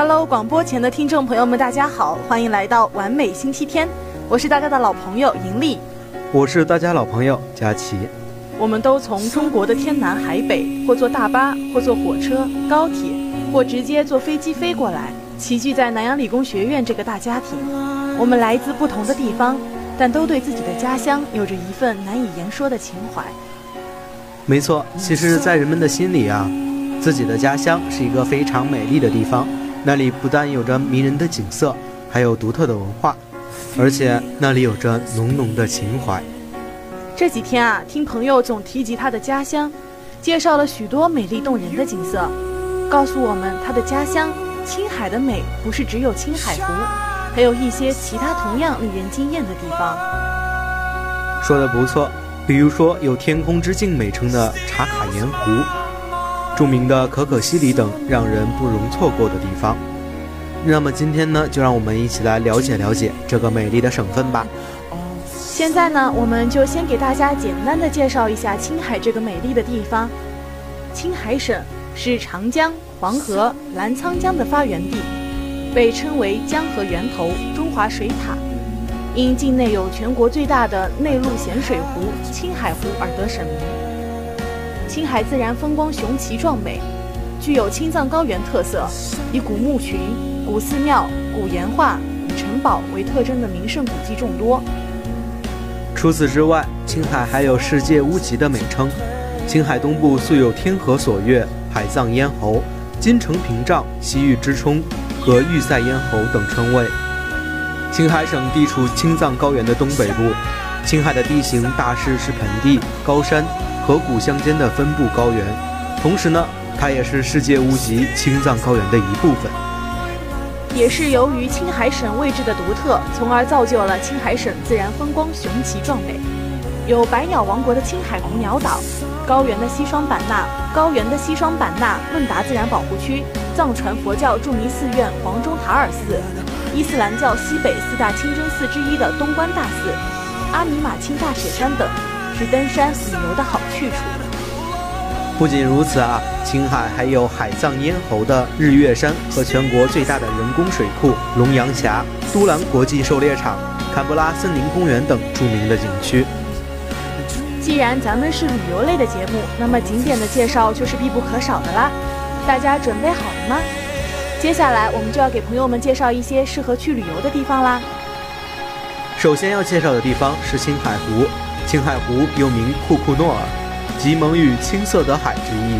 Hello，广播前的听众朋友们，大家好，欢迎来到完美星期天。我是大家的老朋友盈利，我是大家老朋友佳琪。我们都从中国的天南海北，或坐大巴，或坐火车、高铁，或直接坐飞机飞过来，齐聚在南洋理工学院这个大家庭。我们来自不同的地方，但都对自己的家乡有着一份难以言说的情怀。没错，其实，在人们的心里啊，自己的家乡是一个非常美丽的地方。那里不但有着迷人的景色，还有独特的文化，而且那里有着浓浓的情怀。这几天啊，听朋友总提及他的家乡，介绍了许多美丽动人的景色，告诉我们他的家乡青海的美不是只有青海湖，还有一些其他同样令人惊艳的地方。说的不错，比如说有“天空之镜”美称的茶卡盐湖。著名的可可西里等让人不容错过的地方。那么今天呢，就让我们一起来了解了解这个美丽的省份吧。现在呢，我们就先给大家简单的介绍一下青海这个美丽的地方。青海省是长江、黄河、澜沧江的发源地，被称为江河源头、中华水塔，因境内有全国最大的内陆咸水湖青海湖而得省名。青海自然风光雄奇壮美，具有青藏高原特色，以古墓群、古寺庙、古岩画、古城堡为特征的名胜古迹众多。除此之外，青海还有世界屋脊的美称。青海东部素有“天河锁钥”、“海藏咽喉”、“金城屏障”、“西域之冲”和“玉塞咽喉”等称谓。青海省地处青藏高原的东北部，青海的地形大势是盆地、高山。河谷相间的分布高原，同时呢，它也是世界屋脊青藏高原的一部分。也是由于青海省位置的独特，从而造就了青海省自然风光雄奇壮美。有百鸟王国的青海红鸟岛，高原的西双版纳，高原的西双版纳孟达自然保护区，藏传佛教著名寺院黄钟塔尔寺，伊斯兰教西北四大清真寺之一的东关大寺，阿尼玛卿大雪山等。是登山旅游的好去处。不仅如此啊，青海还有海藏咽喉的日月山和全国最大的人工水库龙阳峡、都兰国际狩猎场、坎布拉森林公园等著名的景区。既然咱们是旅游类的节目，那么景点的介绍就是必不可少的啦。大家准备好了吗？接下来我们就要给朋友们介绍一些适合去旅游的地方啦。首先要介绍的地方是青海湖。青海湖又名库库诺尔，即蒙语“青色的海”之意。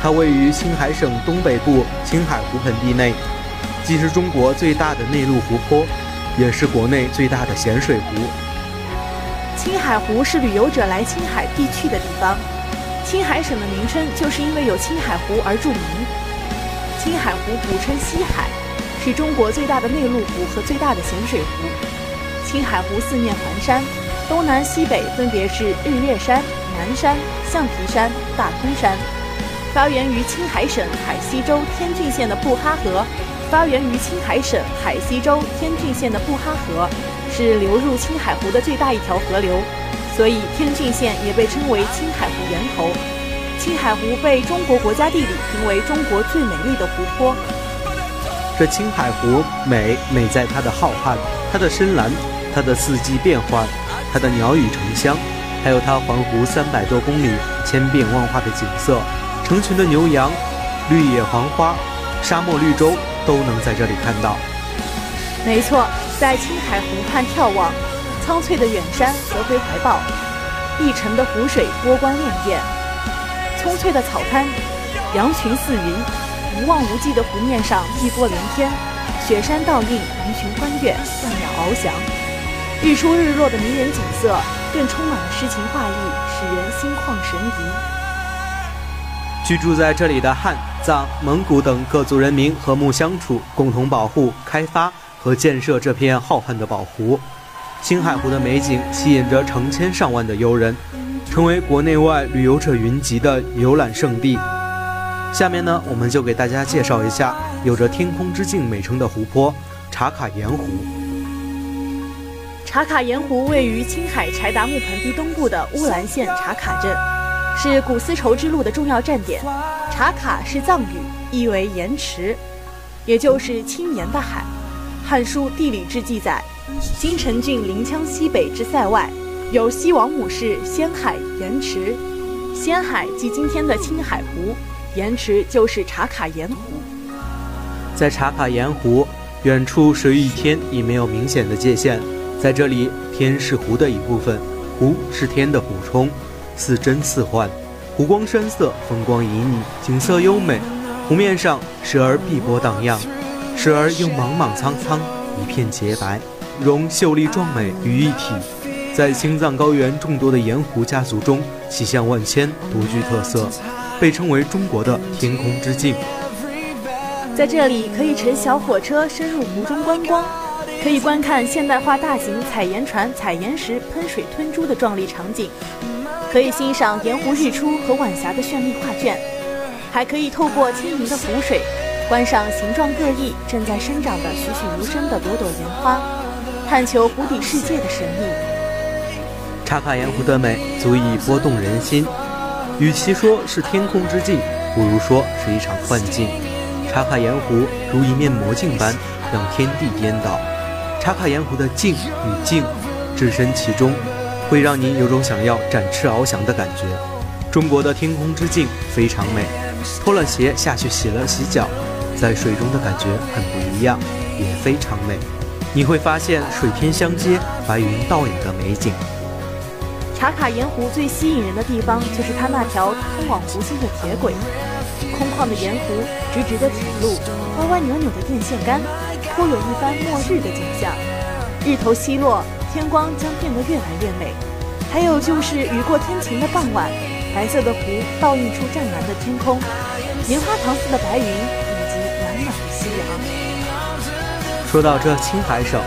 它位于青海省东北部青海湖盆地内，既是中国最大的内陆湖泊，也是国内最大的咸水湖。青海湖是旅游者来青海必去的地方。青海省的名称就是因为有青海湖而著名。青海湖古称西海，是中国最大的内陆湖和最大的咸水湖。青海湖四面环山。东南西北分别是日月山、南山、象皮山、大通山。发源于青海省海西州天峻县的布哈河，发源于青海省海西州天峻县的布哈河，是流入青海湖的最大一条河流，所以天峻县也被称为青海湖源头。青海湖被中国国家地理评为中国最美丽的湖泊。这青海湖美美在它的浩瀚，它的深蓝，它的四季变换。它的鸟语成乡，还有它环湖三百多公里、千变万化的景色，成群的牛羊、绿野黄花、沙漠绿洲都能在这里看到。没错，在青海湖畔眺望，苍翠的远山合肥怀抱，碧澄的湖水波光潋滟，葱翠的草滩，羊群似云，无望无际的湖面上碧波连天，雪山倒映，鱼群欢跃，万鸟翱翔。日出日落的迷人景色，更充满了诗情画意，使人心旷神怡。居住在这里的汉、藏、蒙古等各族人民和睦相处，共同保护、开发和建设这片浩瀚的宝湖。青海湖的美景吸引着成千上万的游人，成为国内外旅游者云集的游览胜地。下面呢，我们就给大家介绍一下有着“天空之镜”美称的湖泊——茶卡盐湖。茶卡盐湖位于青海柴达木盆地东部的乌兰县茶卡镇，是古丝绸之路的重要站点。茶卡是藏语，意为盐池。也就是青盐的海。《汉书·地理志》记载，金城郡临羌西北之塞外，有西王母氏仙海盐池。仙海即今天的青海湖，盐池就是茶卡盐湖。在茶卡盐湖远处，水与天已没有明显的界限。在这里，天是湖的一部分，湖是天的补充，似真似幻。湖光山色，风光旖旎，景色优美。湖面上时而碧波荡漾，时而又莽莽苍苍，一片洁白，融秀丽壮美于一体。在青藏高原众多的盐湖家族中，气象万千，独具特色，被称为中国的天空之镜。在这里，可以乘小火车深入湖中观光，可以观看现代化大型采盐船采盐时喷水吞珠的壮丽场景。可以欣赏盐湖日出和晚霞的绚丽画卷，还可以透过清明的湖水，观赏形状各异、正在生长的栩栩如生的朵朵盐花，探求湖底世界的神秘。茶卡盐湖的美足以拨动人心，与其说是天空之镜，不如说是一场幻境。茶卡盐湖如一面魔镜般，让天地颠倒。茶卡盐湖的静与静，置身其中。会让你有种想要展翅翱翔的感觉。中国的天空之镜非常美，脱了鞋下去洗了洗脚，在水中的感觉很不一样，也非常美。你会发现水天相接、白云倒影的美景。茶卡盐湖最吸引人的地方就是它那条通往湖心的铁轨，空旷的盐湖、直直的铁路、弯弯扭扭的电线杆，颇有一番末日的景象。日头西落。天光将变得越来越美，还有就是雨过天晴的傍晚，白色的湖倒映出湛蓝的天空，棉花糖似的白云以及暖暖的夕阳。说到这青海省，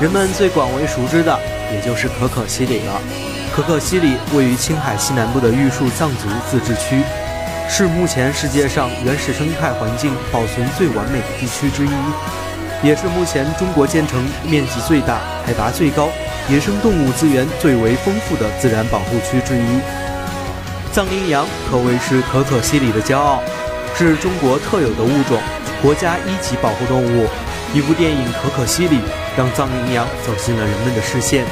人们最广为熟知的也就是可可西里了。可可西里位于青海西南部的玉树藏族自治区，是目前世界上原始生态环境保存最完美的地区之一。也是目前中国建成面积最大、海拔最高、野生动物资源最为丰富的自然保护区之一。藏羚羊可谓是可可西里的骄傲，是中国特有的物种，国家一级保护动物。一部电影《可可西里》让藏羚羊走进了人们的视线，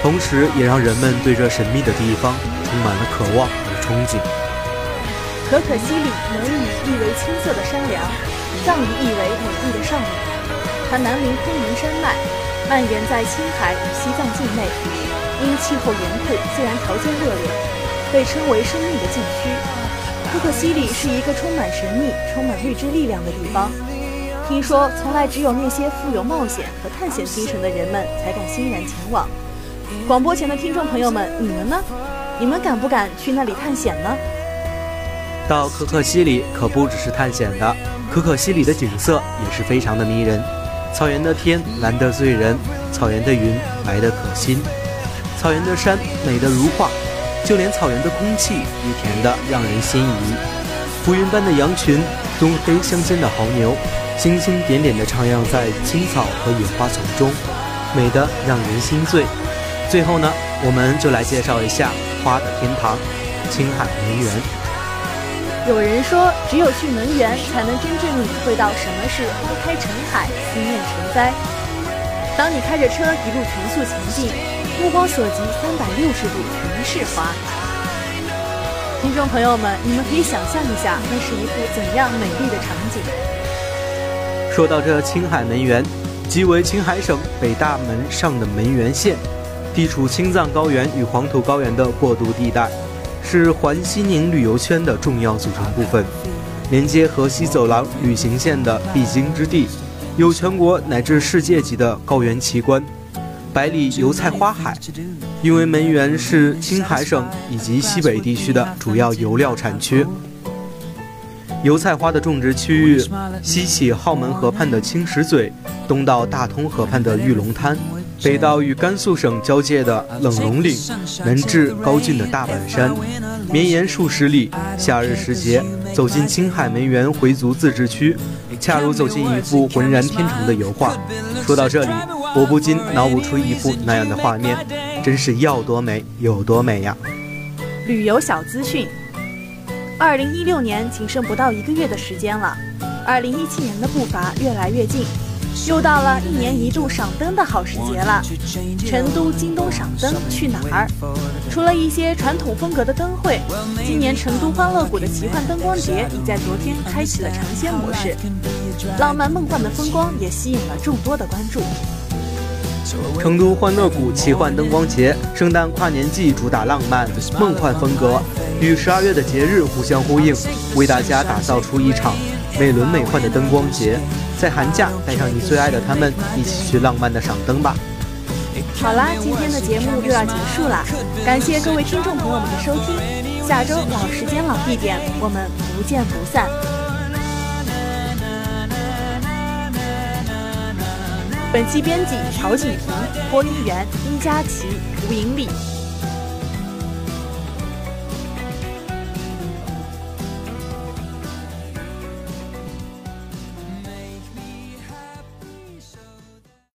同时也让人们对这神秘的地方充满了渴望和憧憬。可可西里蒙语意为青色的山梁，藏语意为美丽的少女。它南临昆明山脉，蔓延在青海与西藏境内，因气候严酷，自然条件恶劣，被称为生命的禁区。可可西里是一个充满神秘、充满未知力量的地方。听说，从来只有那些富有冒险和探险精神的人们才敢欣然前往。广播前的听众朋友们，你们呢？你们敢不敢去那里探险呢？到可可西里可不只是探险的，可可西里的景色也是非常的迷人。草原的天蓝得醉人，草原的云白得可心，草原的山美得如画，就连草原的空气也甜得让人心仪。浮云般的羊群，棕黑相间的牦牛，星星点点地徜徉在青草和野花丛中，美得让人心醉。最后呢，我们就来介绍一下花的天堂——青海梅园。有人说，只有去门源，才能真正领会到什么是花开成海，思念成灾。当你开着车一路全速前进，目光所及，三百六十度全是花。听众朋友们，你们可以想象一下，那是一幅怎样美丽的场景？说到这青海门源，即为青海省北大门上的门源县，地处青藏高原与黄土高原的过渡地带。是环西宁旅游圈的重要组成部分，连接河西走廊旅行线的必经之地，有全国乃至世界级的高原奇观——百里油菜花海。因为门源是青海省以及西北地区的主要油料产区，油菜花的种植区域西起浩门河畔的青石嘴，东到大通河畔的玉龙滩。北到与甘肃省交界的冷龙岭，南至高峻的大板山，绵延数十里。夏日时节，走进青海梅园回族自治区，恰如走进一幅浑然天成的油画。说到这里，我不禁脑补出一幅那样的画面，真是要多美有多美呀！旅游小资讯：二零一六年仅剩不到一个月的时间了，二零一七年的步伐越来越近，又到了一年一度赏灯的好时节了。成都京东赏灯去哪儿？除了一些传统风格的灯会，今年成都欢乐谷的奇幻灯光节已在昨天开启了尝鲜模式，浪漫梦幻的风光也吸引了众多的关注。成都欢乐谷奇幻灯光节，圣诞跨年季主打浪漫梦幻风格，与十二月的节日互相呼应，为大家打造出一场美轮美奂的灯光节。在寒假，带上你最爱的他们，一起去浪漫的赏灯吧。好啦，今天的节目又要结束了，感谢各位听众朋友们的收听，下周老时间老地点，我们不见不散。本期编辑曹景婷，播音员殷佳琪、吴颖丽。